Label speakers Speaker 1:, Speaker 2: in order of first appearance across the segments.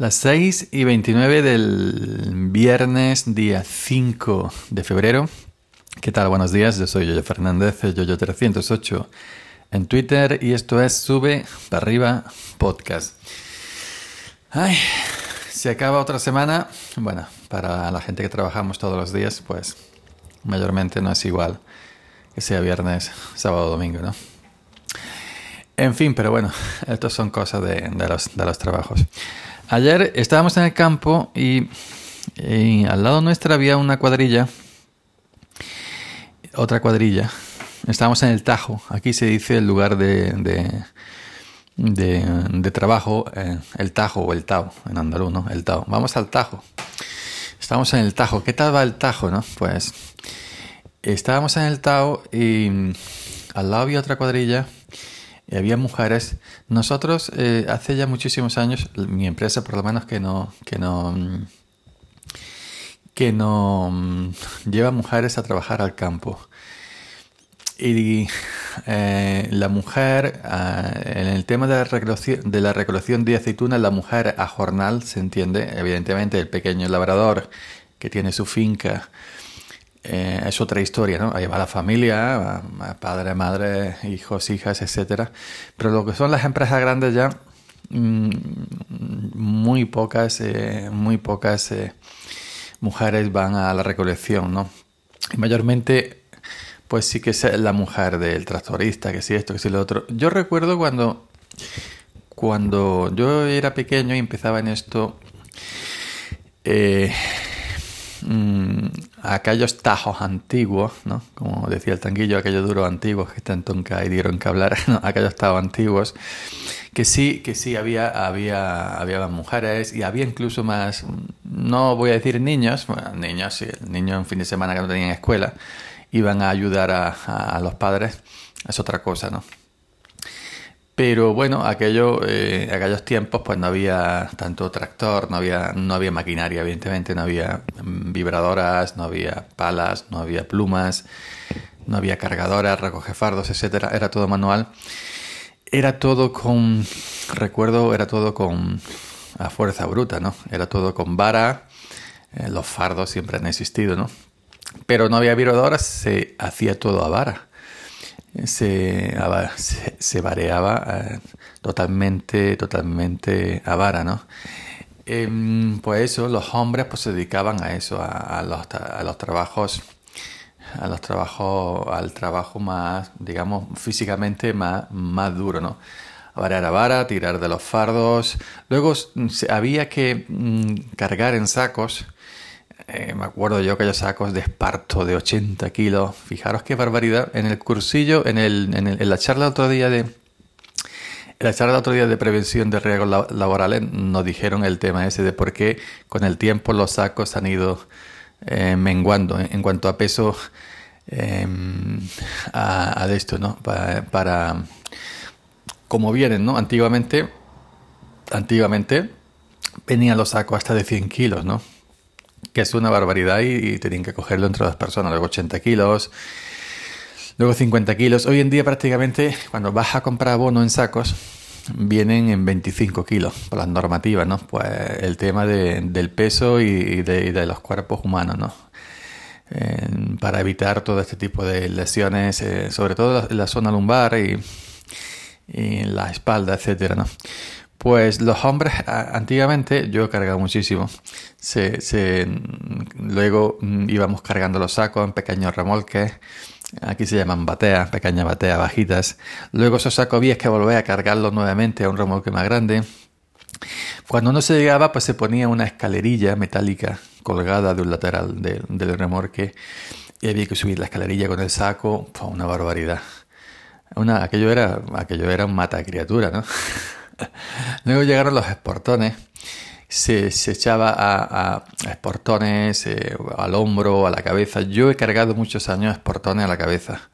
Speaker 1: Las 6 y 29 del viernes, día 5 de febrero. ¿Qué tal? Buenos días, yo soy Yoyo Fernández, Yoyo308 en Twitter y esto es Sube para arriba podcast. Ay, se acaba otra semana. Bueno, para la gente que trabajamos todos los días, pues mayormente no es igual que sea viernes, sábado domingo, ¿no? En fin, pero bueno, estas son cosas de, los, trabajos. Ayer estábamos en el campo y, al lado nuestra había una cuadrilla, otra cuadrilla. Estábamos en el Tajo. Aquí se dice el lugar de, de, trabajo, eh, el Tajo o el Tao, en andaluz, ¿no? El Tao. Vamos al Tajo. Estamos en el Tajo. ¿Qué tal va el Tajo, no? Pues estábamos en el Tao y al lado había otra cuadrilla y había mujeres. Nosotros eh, hace ya muchísimos años, mi empresa por lo menos que no, que no, que no mm, lleva mujeres a trabajar al campo. Y eh, la mujer, ah, en el tema de la, de la recolección de aceituna, la mujer a jornal, se entiende, evidentemente el pequeño labrador que tiene su finca eh, es otra historia, ¿no? Ahí va la familia, padre, madre, hijos, hijas, etcétera. Pero lo que son las empresas grandes ya, mm, muy pocas, eh, muy pocas eh, mujeres van a la recolección, ¿no? Y mayormente, pues sí que es la mujer del tractorista, que sí esto, que sí lo otro. Yo recuerdo cuando, cuando yo era pequeño y empezaba en esto, Mm, aquellos tajos antiguos, ¿no? Como decía el tanguillo, aquellos duros antiguos que tanto y dieron que hablar, aquellos tajos antiguos, que sí, que sí había, había, había mujeres y había incluso más, no voy a decir niños, niños, sí, niños en fin de semana que no tenían escuela, iban a ayudar a los padres, es otra cosa, ¿no? Pero bueno, aquello, eh, aquellos tiempos pues no había tanto tractor, no había, no había maquinaria, evidentemente, no había mm, vibradoras, no había palas, no había plumas, no había cargadoras, recogefardos, etcétera, era todo manual. Era todo con, recuerdo, era todo con a fuerza bruta, ¿no? Era todo con vara, eh, los fardos siempre han existido, ¿no? Pero no había vibradoras, se hacía todo a vara se, se, variaba eh, totalmente, totalmente a vara, ¿no? Pues eso, los hombres pues se dedicaban a eso, a, los, trabajos, a los trabajos, al trabajo más, digamos, físicamente más, más duro, ¿no? A a vara, tirar de los fardos. Luego había que mm, cargar en sacos eh, me acuerdo yo que aquellos sacos de esparto de 80 kilos. Fijaros qué barbaridad. En el cursillo, en, el, en, la charla otro día de. En la charla otro día de prevención de riesgos laborales nos dijeron el tema ese de por qué con el tiempo los sacos han ido eh, menguando en, cuanto a peso em, a, de esto, ¿no? Para, para, como vienen, ¿no? Antiguamente, antiguamente venían los sacos hasta de 100 kilos, ¿no? Que es una barbaridad y, tenían que cogerlo entre dos personas, luego 80 kilos, luego 50 kilos. Hoy en día prácticamente cuando vas a comprar abono en sacos, vienen en 25 kilos por las normativas, ¿no? Pues el tema del peso y de, los cuerpos humanos, ¿no? para evitar todo este tipo de lesiones, eh, sobre todo en la, zona lumbar y, y la espalda, etcétera, ¿no? Pues los hombres antiguamente yo he cargado muchísimo. Se, luego mm, íbamos cargando los sacos en pequeños remolques. Aquí se llaman bateas, pequeñas bateas bajitas. Luego esos sacos había que volver a cargarlos nuevamente a un remolque más grande. Cuando no se llegaba, pues se ponía una escalerilla metálica colgada de un lateral del remolque y había que subir la escalerilla con el saco. Una barbaridad. Una, aquello, era, aquello era un mata criatura, ¿no? Luego llegaron los esportones. Se, echaba a, a esportones eh, al hombro, a la cabeza. Yo he cargado muchos años esportones a la cabeza.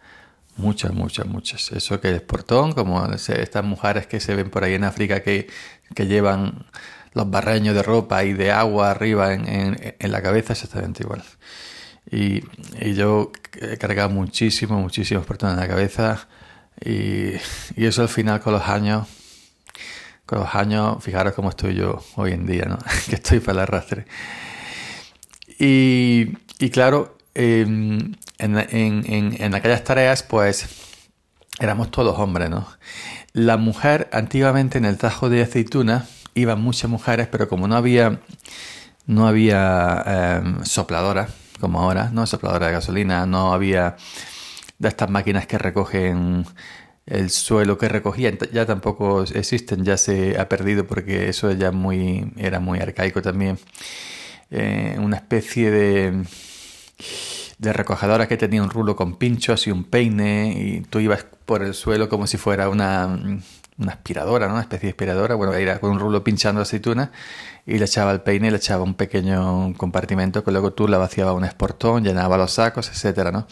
Speaker 1: Muchas, muchas, muchas. Eso que es esportón, como estas mujeres que se ven por ahí en África que, llevan los barreños de ropa y de agua arriba en, la cabeza, exactamente igual. Y, yo he cargado muchísimo, muchísimos esportones en la cabeza. Y eso al final con los años con los años, fijaros cómo estoy yo hoy en día, ¿no? que estoy para el arrastre. Y, y claro, em, en, en, en, aquellas tareas, pues éramos todos hombres, ¿no? La mujer, antiguamente en el tajo de aceituna, iban muchas mujeres, pero como no había, no había eh, sopladora, como ahora, ¿no? Sopladora de gasolina, no había de estas máquinas que recogen el suelo que recogían ya tampoco existen, ya se ha perdido porque eso ya muy, era muy arcaico también. Eh, una especie de, de recogedora que tenía un rulo con pinchos y un peine y tú ibas por el suelo como si fuera una, una aspiradora, ¿no? Una especie de aspiradora. Bueno, era con un rulo pinchando aceituna y le echaba el peine y le echaba un pequeño compartimento que luego tú la vaciaba un esportón, llenaba los sacos, etcétera, ¿no?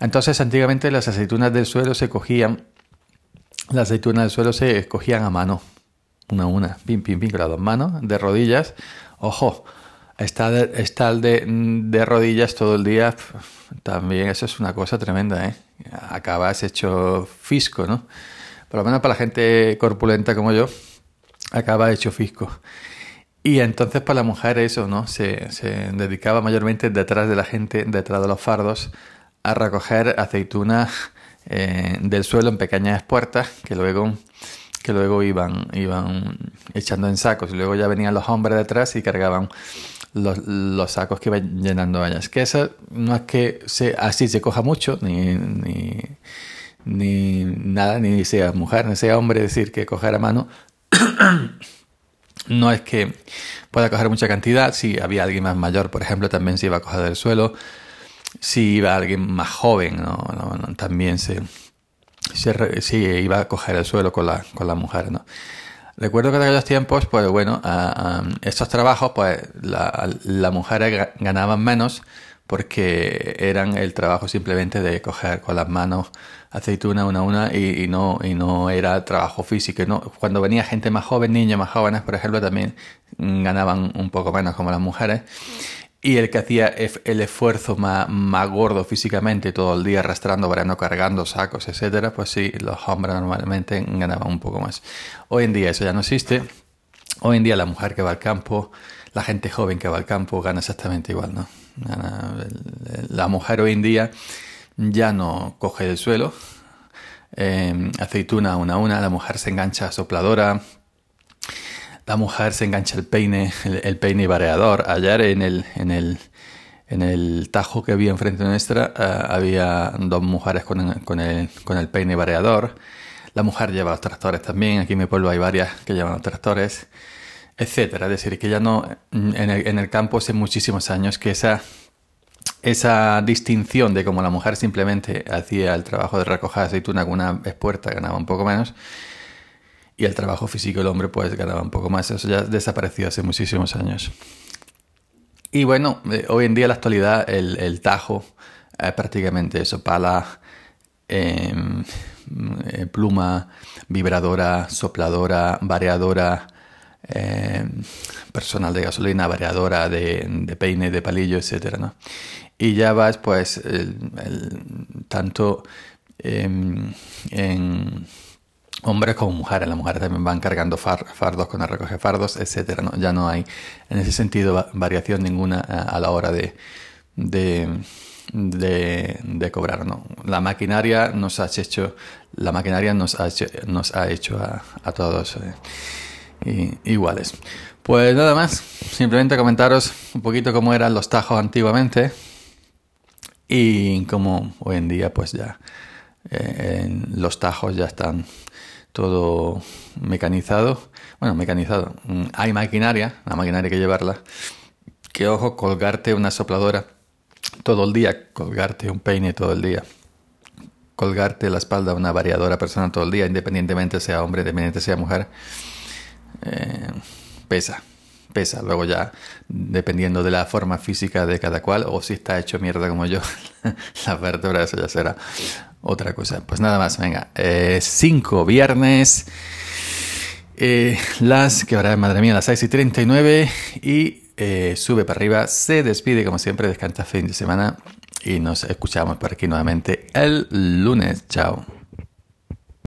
Speaker 1: Entonces, antiguamente las aceitunas del suelo se cogían las aceitunas del suelo se escogían a mano, una a una, pim, pim, pim, con las dos manos, de rodillas. Ojo, estar, de, de, rodillas todo el día, también eso es una cosa tremenda, ¿eh? Acabas hecho fisco, ¿no? Por lo menos para la gente corpulenta como yo, acaba hecho fisco. Y entonces para la mujer eso, ¿no? Se, se dedicaba mayormente detrás de la gente, detrás de los fardos, a recoger aceitunas eh, del suelo en pequeñas puertas que luego que luego iban iban echando en sacos. Y luego ya venían los hombres detrás y cargaban los, los sacos que iban llenando ellas que eso no es que se, así se coja mucho ni, ni, ni nada ni sea mujer ni sea hombre decir que coger a mano. No es que pueda coger mucha cantidad. Si había alguien más mayor por ejemplo también se iba a coger del suelo si iba alguien más joven, ¿no? también se, se, iba a coger el suelo con la, con la mujer, ¿no? Recuerdo que en aquellos tiempos, pues bueno, estos trabajos, pues la, las mujeres ganaban menos porque eran el trabajo simplemente de coger con las manos aceituna una a una y, no, y no era trabajo físico. No, cuando venía gente más joven, niños más jóvenes, por ejemplo, también ganaban un poco menos como las mujeres y el que hacía el esfuerzo más, más, gordo físicamente todo el día arrastrando, varando, cargando sacos, etcétera, pues sí, los hombres normalmente ganaban un poco más. Hoy en día eso ya no existe. Hoy en día la mujer que va al campo, la gente joven que va al campo gana exactamente igual, ¿no? la mujer hoy en día ya no coge el suelo, eh, aceituna una a una, la mujer se engancha a sopladora, la mujer se engancha el peine, el, peine variador. Ayer en el, en el, en el tajo que había enfrente nuestra uh, había dos mujeres con, con, el, con el peine variador. La mujer lleva los tractores también. Aquí en mi pueblo hay varias que llevan los tractores, etcétera. Es decir, que ya no en el, en el campo hace muchísimos años que esa esa distinción de cómo la mujer simplemente hacía el trabajo de recoger aceituna con una espuerta ganaba un poco menos y el trabajo físico del hombre pues ganaba un poco más. Eso ya desapareció hace muchísimos años. Y bueno, eh, hoy en día en la actualidad el, el tajo es prácticamente eso, pala, em, eh, pluma, vibradora, sopladora, variadora, em, personal de gasolina, variadora de, de, peine, de palillo, etc. ¿no? Y ya vas pues tanto em, en hombres como mujeres. Las mujeres también van cargando fardos con el recoge fardos. ¿no? Ya no hay en ese sentido variación ninguna a, la hora de, de, de, cobrar. ¿no? La maquinaria nos ha hecho, la maquinaria nos ha hecho, nos ha hecho a, todos eh, iguales. Pues nada más, simplemente comentaros un poquito cómo eran los tajos antiguamente y cómo hoy en día pues ya eh, los tajos ya están todo mecanizado. Bueno, mecanizado. Mm, hay maquinaria, la maquinaria hay que llevarla. Que ojo, colgarte una sopladora todo el día, colgarte un peine todo el día, colgarte la espalda una variadora personal todo el día, independientemente sea hombre, independientemente sea mujer, eh, pesa, pesa. Luego ya, dependiendo de la forma física de cada cual, o si está hecho mierda como yo, la vértebra, eso ya será otra cosa. Pues nada más, venga. Eh, cinco viernes. Eh, las, que ahora, madre mía, las 6 y 39. Y eh, sube para arriba. Se despide, como siempre, descansa fin de semana. Y nos escuchamos por aquí nuevamente el lunes. Chao.